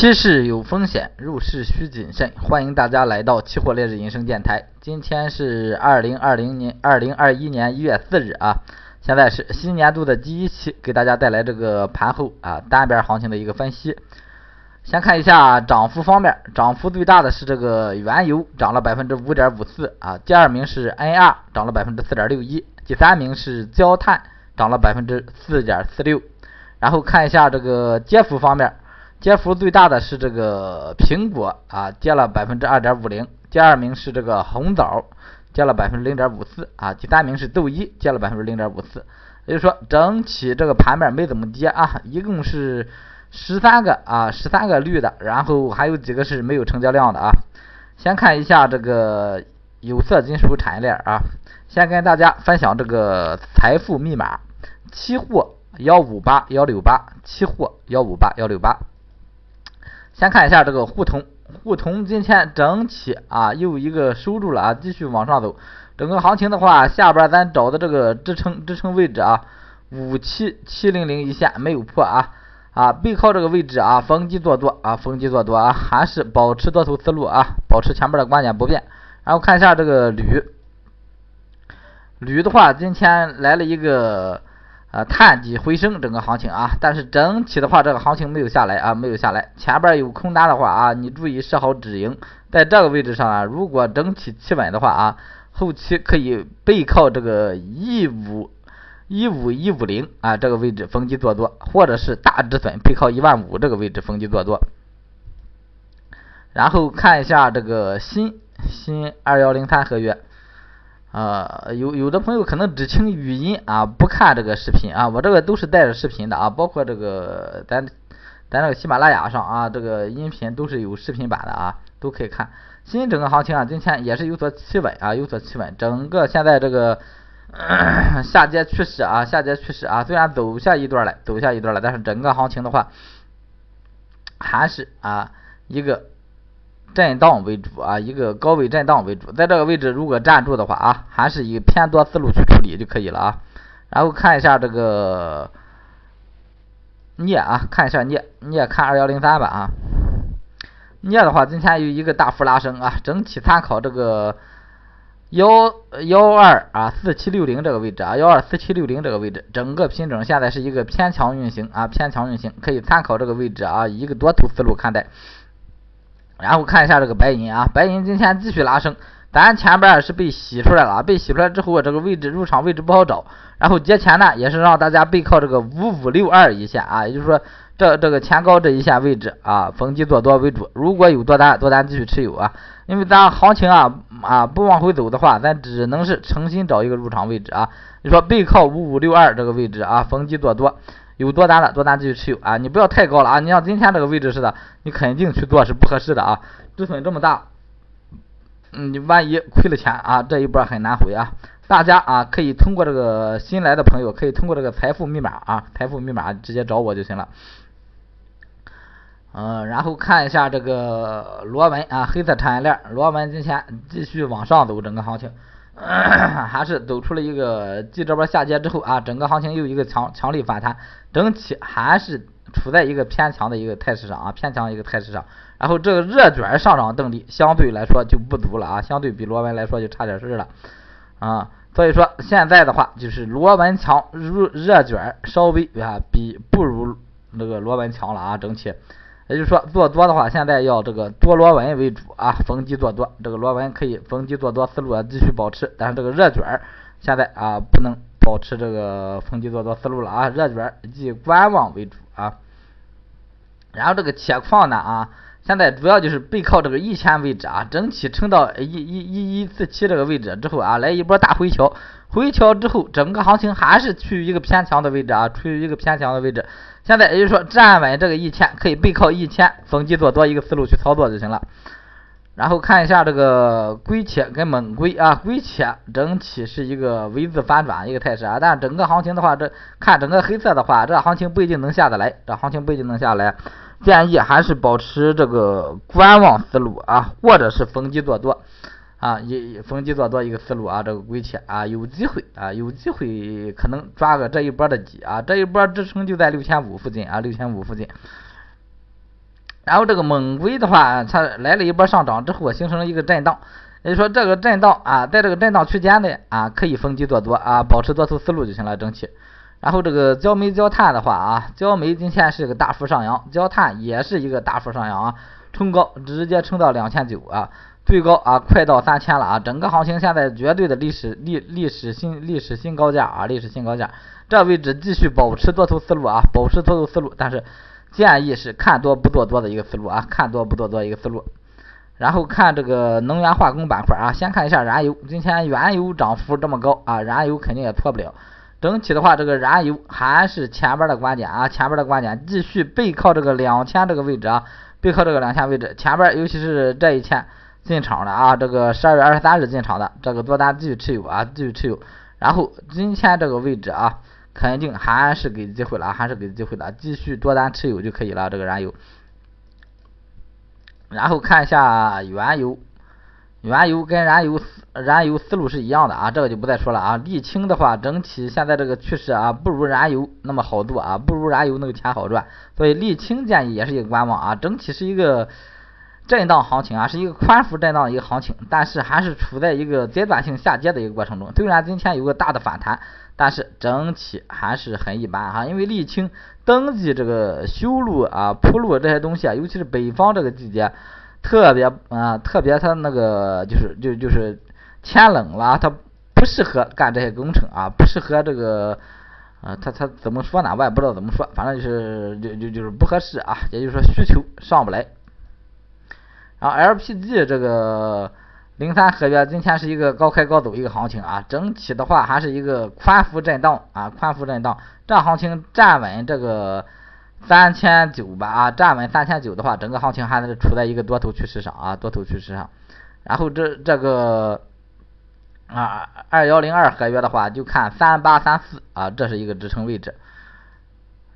期市有风险，入市需谨慎。欢迎大家来到期货烈日银声电台。今天是二零二零年二零二一年一月四日啊，现在是新年度的第一期，给大家带来这个盘后啊单边行情的一个分析。先看一下涨幅方面，涨幅最大的是这个原油，涨了百分之五点五四啊。第二名是 NR，涨了百分之四点六一。第三名是焦炭，涨了百分之四点四六。然后看一下这个跌幅方面。跌幅最大的是这个苹果啊，跌了百分之二点五零。第二名是这个红枣，跌了百分之零点五四啊。第三名是豆一，跌了百分之零点五四。也就是说，整体这个盘面没怎么跌啊，一共是十三个啊，十三个绿的，然后还有几个是没有成交量的啊。先看一下这个有色金属产业链啊，先跟大家分享这个财富密码，期货幺五八幺六八，期货幺五八幺六八。先看一下这个沪铜，沪铜今天整体啊又一个收住了啊，继续往上走。整个行情的话，下边咱找的这个支撑支撑位置啊，五七七零零一线没有破啊啊，背靠这个位置啊，逢低做多啊，逢低做多啊，还是保持多头思路啊，保持前面的观点不变。然后看一下这个铝，铝的话今天来了一个。啊，探底回升整个行情啊，但是整体的话，这个行情没有下来啊，没有下来。前边有空单的话啊，你注意设好止盈，在这个位置上啊，如果整体企稳的话啊，后期可以背靠这个一五一五一五零啊这个位置逢低做多，或者是大止损背靠一万五这个位置逢低做多。然后看一下这个新新二幺零三合约。呃，有有的朋友可能只听语音啊，不看这个视频啊。我这个都是带着视频的啊，包括这个咱咱这个喜马拉雅上啊，这个音频都是有视频版的啊，都可以看。新整个行情啊，今天也是有所企稳啊，有所企稳。整个现在这个 下跌趋势啊，下跌趋势啊，虽然走下一段了，走下一段了，但是整个行情的话，还是啊一个。震荡为主啊，一个高位震荡为主，在这个位置如果站住的话啊，还是以偏多思路去处理就可以了啊。然后看一下这个镍啊，看一下镍，镍看二幺零三吧啊。镍的话，今天有一个大幅拉升啊，整体参考这个幺幺二啊四七六零这个位置啊，幺二四七六零这个位置，整个品种现在是一个偏强运行啊，偏强运行，可以参考这个位置啊，一个多头思路看待。然后看一下这个白银啊，白银今天继续拉升，咱前边是被洗出来了，被洗出来之后这个位置入场位置不好找，然后节前呢也是让大家背靠这个五五六二一线啊，也就是说这这个前高这一线位置啊，逢低做多为主，如果有多单多单继续持有啊，因为咱行情啊啊不往回走的话，咱只能是重新找一个入场位置啊，你说背靠五五六二这个位置啊，逢低做多。有多单的多单继续持有啊，你不要太高了啊！你像今天这个位置似的，你肯定去做是不合适的啊，止损这么大，嗯，你万一亏了钱啊，这一波很难回啊！大家啊，可以通过这个新来的朋友，可以通过这个财富密码啊，财富密码直接找我就行了。嗯，然后看一下这个螺纹啊，黑色产业链，螺纹今天继续往上走，整个行情。还是走出了一个继这波下跌之后啊，整个行情又一个强强力反弹，整体还是处在一个偏强的一个态势上啊，偏强一个态势上。然后这个热卷上涨动力相对来说就不足了啊，相对比螺纹来说就差点事儿了啊。所以说现在的话就是螺纹强，热热卷稍微啊比不如那个螺纹强了啊，整体。也就是说，做多的话，现在要这个多螺纹为主啊，逢低做多。这个螺纹可以逢低做多思路啊，继续保持。但是这个热卷现在啊，不能保持这个逢低做多思路了啊，热卷以观望为主啊。然后这个铁矿呢啊，现在主要就是背靠这个一千位置啊，整体撑到一一一一四七这个位置之后啊，来一波大回调。回调之后，整个行情还是处于一个偏强的位置啊，处于一个偏强的位置。现在也就是说，站稳这个一千，可以背靠一千，逢低做多一个思路去操作就行了。然后看一下这个硅铁跟锰硅啊，硅铁整体是一个 V 字反转一个态势啊，但整个行情的话，这看整个黑色的话，这行情不一定能下得来，这行情不一定能下来，建议还是保持这个观望思路啊，或者是逢低做多。啊，也逢低做多一个思路啊，这个硅铁啊，有机会啊，有机会可能抓个这一波的底啊，这一波支撑就在六千五附近啊，六千五附近。然后这个猛龟的话，它来了一波上涨之后，形成了一个震荡。也就说，这个震荡啊，在这个震荡区间内啊，可以逢低做多啊，保持多头思路就行了，整体。然后这个焦煤焦炭的话啊，焦煤今天是个大幅上扬，焦炭也是一个大幅上扬啊，冲高直接冲到两千九啊，最高啊快到三千了啊，整个行情现在绝对的历史历历史新历史新高价啊，历史新高价，这位置继续保持多头思路啊，保持多头思路，但是建议是看多不做多的一个思路啊，看多不做多一个思路。然后看这个能源化工板块啊，先看一下燃油，今天原油涨幅这么高啊，燃油肯定也错不了。整体的话，这个燃油还是前边的观点啊，前边的观点继续背靠这个两千这个位置啊，背靠这个两千位置，前边尤其是这一天进场的啊，这个十二月二十三日进场的这个多单继续持有啊，继续持有。然后今天这个位置啊，肯定还是给机会了，还是给机会了，继续多单持有就可以了，这个燃油。然后看一下原油，原油跟燃油燃油思路是一样的啊，这个就不再说了啊。沥青的话，整体现在这个趋势啊，不如燃油那么好做啊，不如燃油那个钱好赚，所以沥青建议也是一个观望啊。整体是一个震荡行情啊，是一个宽幅震荡的一个行情，但是还是处在一个阶段性下跌的一个过程中。虽然今天有个大的反弹，但是整体还是很一般哈，因为沥青。登记这个修路啊、铺路这些东西啊，尤其是北方这个季节，特别啊，特别它那个就是就就是天冷了，它不适合干这些工程啊，不适合这个啊，它它怎么说呢？我也不知道怎么说，反正就是就就就是不合适啊，也就是说需求上不来。然后 LPG 这个。零三合约今天是一个高开高走一个行情啊，整体的话还是一个宽幅震荡啊，宽幅震荡，这行情站稳这个三千九吧啊，站稳三千九的话，整个行情还是处在一个多头趋势上啊，多头趋势上。然后这这个啊二幺零二合约的话，就看三八三四啊，这是一个支撑位置。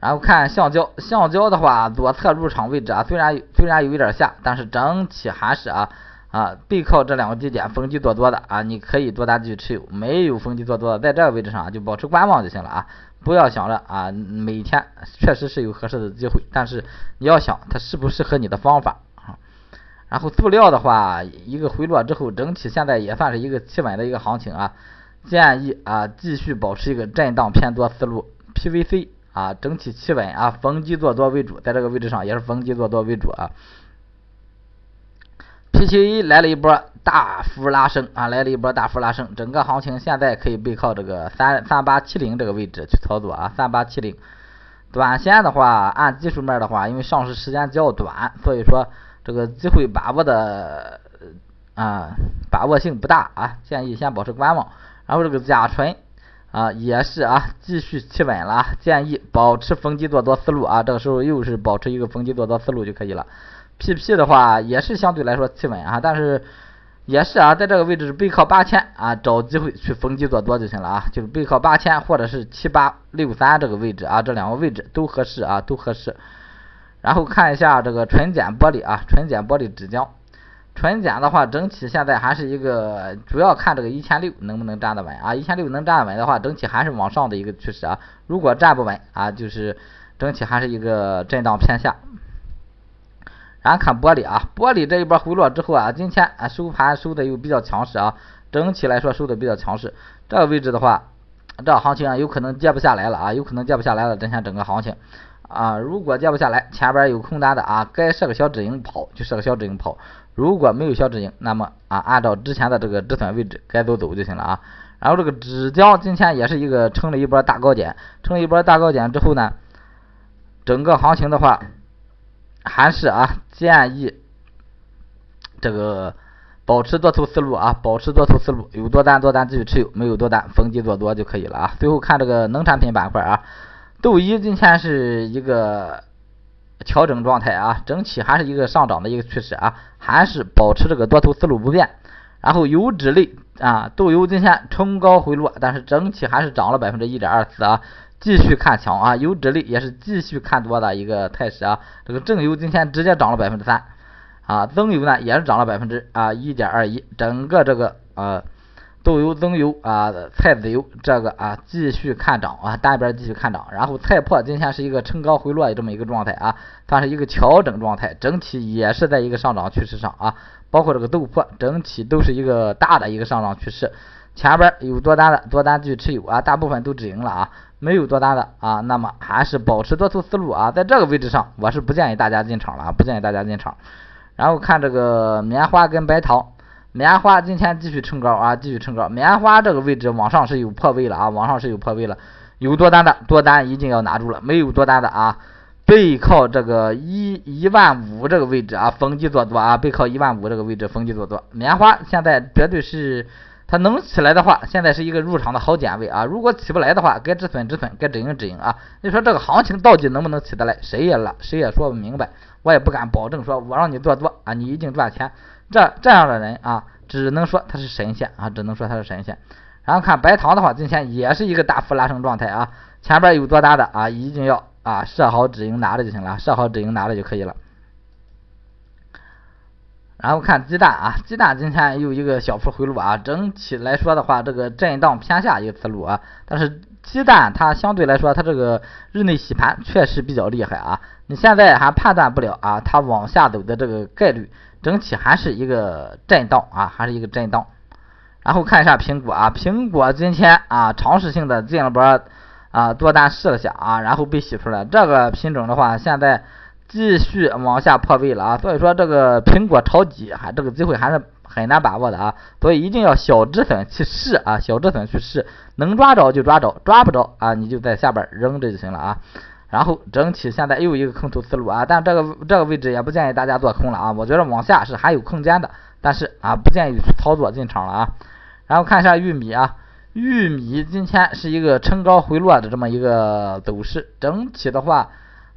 然后看橡胶，橡胶的话左侧入场位置啊，虽然虽然有一点下，但是整体还是啊。啊，背靠这两个低点逢低做多的啊，你可以多单继续持有；没有逢低做多的，在这个位置上就保持观望就行了啊，不要想着啊，每天确实是有合适的机会，但是你要想它适不适合你的方法啊。然后塑料的话，一个回落之后，整体现在也算是一个企稳的一个行情啊，建议啊继续保持一个震荡偏多思路。PVC 啊，整体企稳啊，逢低做多为主，在这个位置上也是逢低做多为主啊。PTA 来了一波大幅拉升啊，来了一波大幅拉升，整个行情现在可以背靠这个三三八七零这个位置去操作啊，三八七零。短线的话，按技术面的话，因为上市时间较短，所以说这个机会把握的啊把握性不大啊，建议先保持观望。然后这个甲醇啊也是啊继续企稳了，建议保持逢低做多思路啊，这个时候又是保持一个逢低做多思路就可以了。PP 的话也是相对来说企稳啊，但是也是啊，在这个位置是背靠八千啊，找机会去逢低做多就行了啊，就是背靠八千或者是七八六三这个位置啊，这两个位置都合适啊，都合适。然后看一下这个纯碱玻璃啊，纯碱玻璃纸浆，纯碱的话整体现在还是一个主要看这个一千六能不能站得稳啊，一千六能站稳的话，整体还是往上的一个趋势啊，如果站不稳啊，就是整体还是一个震荡偏下。然后看玻璃啊，玻璃这一波回落之后啊，今天啊收盘收的又比较强势啊，整体来说收的比较强势。这个位置的话，这行情啊有可能接不下来了啊，有可能接不下来了。今天整个行情啊，如果接不下来，前边有空单的啊，该设个小止盈跑就设个小止盈跑。如果没有小止盈，那么啊按照之前的这个止损位置该走走就行了啊。然后这个纸浆今天也是一个撑了一波大高点，撑了一波大高点之后呢，整个行情的话。还是啊，建议这个保持多头思路啊，保持多头思路，有多单多单继续持有，没有多单逢低做多就可以了啊。最后看这个农产品板块啊，豆一今天是一个调整状态啊，整体还是一个上涨的一个趋势啊，还是保持这个多头思路不变。然后油脂类啊，豆油今天冲高回落，但是整体还是涨了百分之一点二四啊。继续看强啊，油脂类也是继续看多的一个态势啊。这个正油今天直接涨了百分之三啊，增油呢也是涨了百分之啊一点二一，整个这个呃豆油、增油啊、菜籽油这个啊继续看涨啊，单边继续看涨。然后菜粕今天是一个冲高回落的这么一个状态啊，算是一个调整状态，整体也是在一个上涨趋势上啊。包括这个豆粕，整体都是一个大的一个上涨趋势。前边有多单的多单继续持有啊，大部分都止盈了啊。没有多单的啊，那么还是保持多头思路啊，在这个位置上，我是不建议大家进场了啊，不建议大家进场。然后看这个棉花跟白糖。棉花今天继续冲高啊，继续冲高。棉花这个位置往上是有破位了啊，往上是有破位了。有多单的多单一定要拿住了，没有多单的啊，背靠这个一一万五这个位置啊，逢低做多啊，背靠一万五这个位置逢低做多。棉花现在绝对是它能起来的话，现在是一个入场的好点位啊。如果起不来的话，该止损止损，该止盈止盈啊。你说这个行情到底能不能起得来？谁也了，谁也说不明白。我也不敢保证说我让你做多啊，你一定赚钱。这这样的人啊，只能说他是神仙啊，只能说他是神仙。然后看白糖的话，今天也是一个大幅拉升状态啊，前边有多大的啊，一定要啊设好止盈拿着就行了，设好止盈拿着就可以了。然后看鸡蛋啊，鸡蛋今天又一个小幅回落啊，整体来说的话，这个震荡偏下一个思路啊，但是鸡蛋它相对来说，它这个日内洗盘确实比较厉害啊，你现在还判断不了啊，它往下走的这个概率。整体还是一个震荡啊，还是一个震荡。然后看一下苹果啊，苹果今天啊尝试性的进了波啊多单试了下啊，然后被洗出来。这个品种的话，现在继续往下破位了啊，所以说这个苹果抄底还这个机会还是很难把握的啊，所以一定要小止损去试啊，小止损去试，能抓着就抓着，抓不着啊你就在下边扔着就行了啊。然后整体现在又一个空头思路啊，但这个这个位置也不建议大家做空了啊，我觉得往下是还有空间的，但是啊不建议操作进场了啊。然后看一下玉米啊，玉米今天是一个冲高回落的这么一个走势，整体的话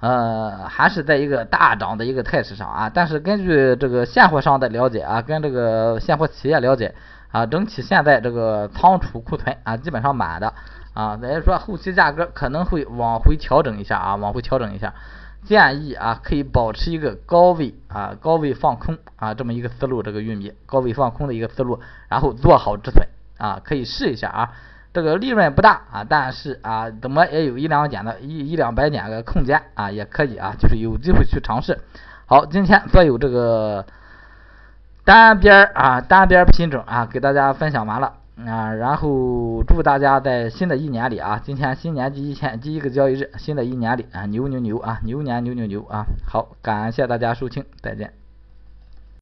呃还是在一个大涨的一个态势上啊，但是根据这个现货商的了解啊，跟这个现货企业了解啊，整体现在这个仓储库存啊基本上满的。啊，也就是说后期价格可能会往回调整一下啊，往回调整一下，建议啊可以保持一个高位啊高位放空啊这么一个思路，这个玉米高位放空的一个思路，然后做好止损啊，可以试一下啊，这个利润不大啊，但是啊怎么也有一两点的一一两百点的空间啊，也可以啊，就是有机会去尝试。好，今天所有这个单边啊单边品种啊给大家分享完了。啊，然后祝大家在新的一年里啊，今天新年第一天第一个交易日，新的一年里啊，牛牛牛啊，牛年牛牛牛啊！好，感谢大家收听，再见。